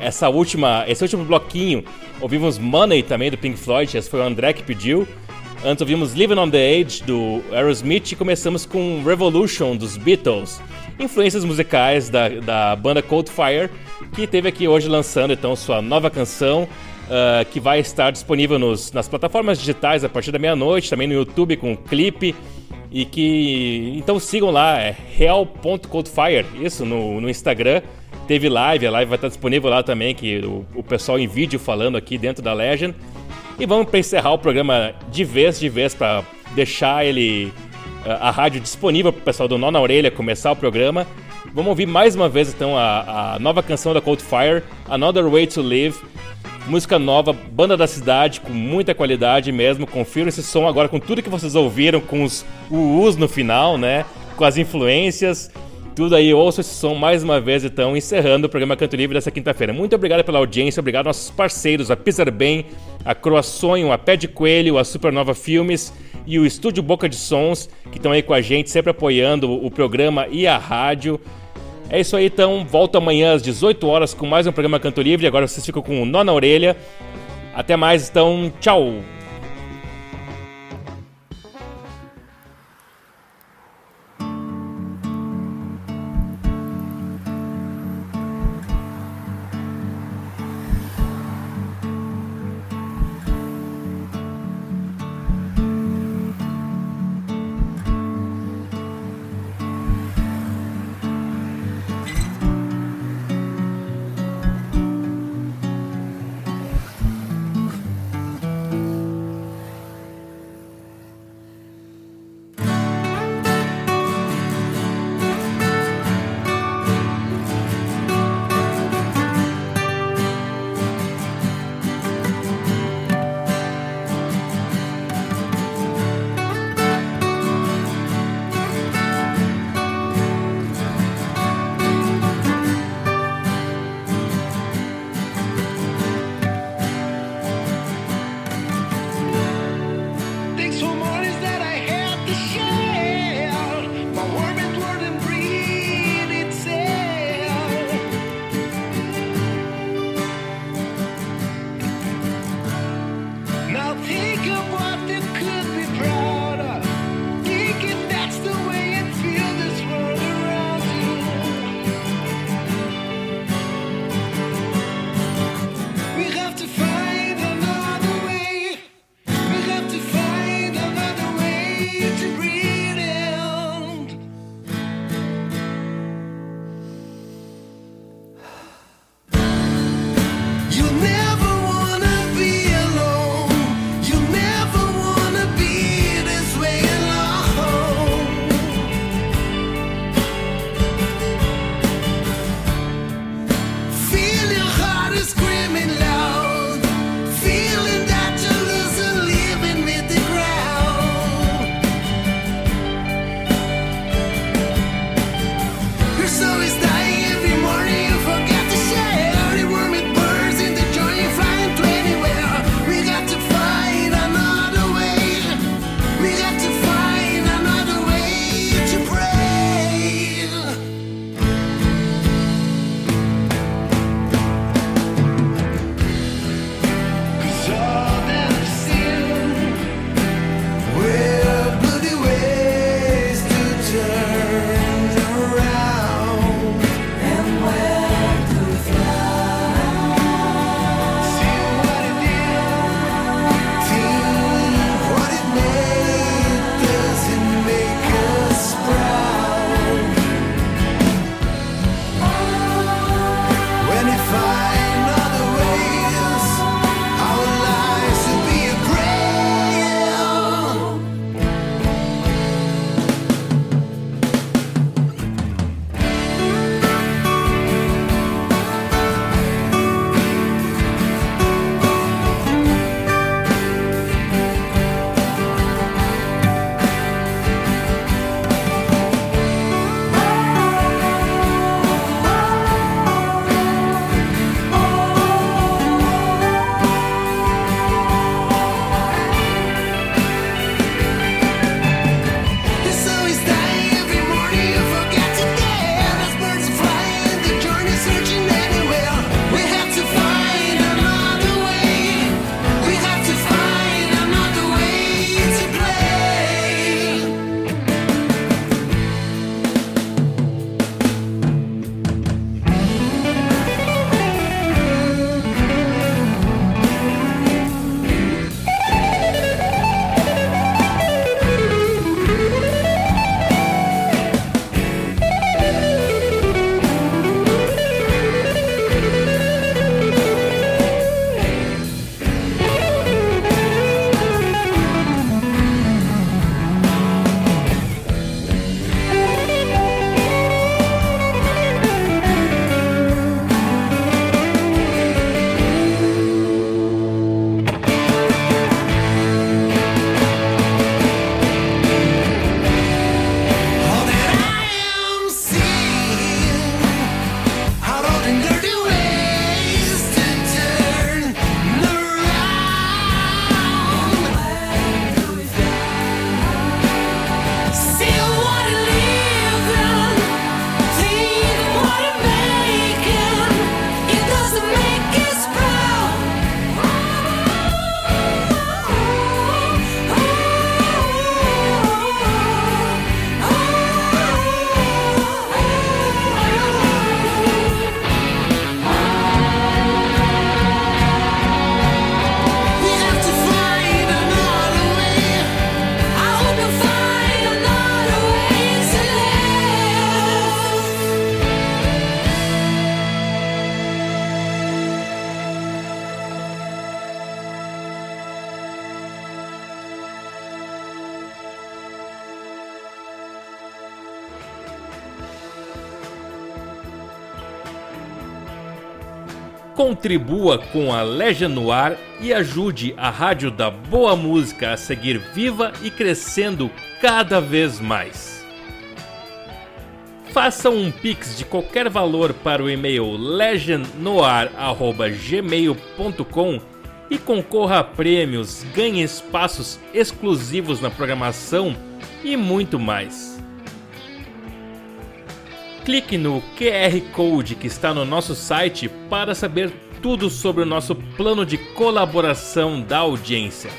essa última, esse último bloquinho. Ouvimos Money também do Pink Floyd, esse foi o André que pediu. Antes ouvimos Living on the Edge do Aerosmith e começamos com Revolution dos Beatles. influências musicais da, da banda Cold Fire, que teve aqui hoje lançando então sua nova canção, ah, que vai estar disponível nos- nas plataformas digitais a partir da meia-noite, também no YouTube com clipe. E que. Então sigam lá, é real.coldfire, isso, no, no Instagram. Teve live, a live vai estar disponível lá também, que o, o pessoal em vídeo falando aqui dentro da Legend. E vamos para encerrar o programa de vez, de vez, para deixar ele. a, a rádio disponível para o pessoal do Nó na Orelha começar o programa. Vamos ouvir mais uma vez então a, a nova canção da Cold Fire, Another Way to Live. Música nova, banda da cidade, com muita qualidade mesmo. Confiram esse som agora com tudo que vocês ouviram, com os uus no final, né? Com as influências. Tudo aí, ouça esse som mais uma vez, então, encerrando o programa Canto Livre dessa quinta-feira. Muito obrigado pela audiência, obrigado aos nossos parceiros, a Pisar Bem, a Croaçonho, a Pé de Coelho, a Supernova Filmes e o Estúdio Boca de Sons, que estão aí com a gente, sempre apoiando o programa e a rádio. É isso aí, então. Volto amanhã às 18 horas com mais um programa Canto Livre. Agora vocês ficam com o nó na orelha. Até mais, então. Tchau! Contribua com a Legion no ar e ajude a Rádio da Boa Música a seguir viva e crescendo cada vez mais. Faça um pix de qualquer valor para o e-mail legionnoar@gmail.com e concorra a prêmios, ganhe espaços exclusivos na programação e muito mais. Clique no QR Code que está no nosso site para saber tudo sobre o nosso plano de colaboração da audiência.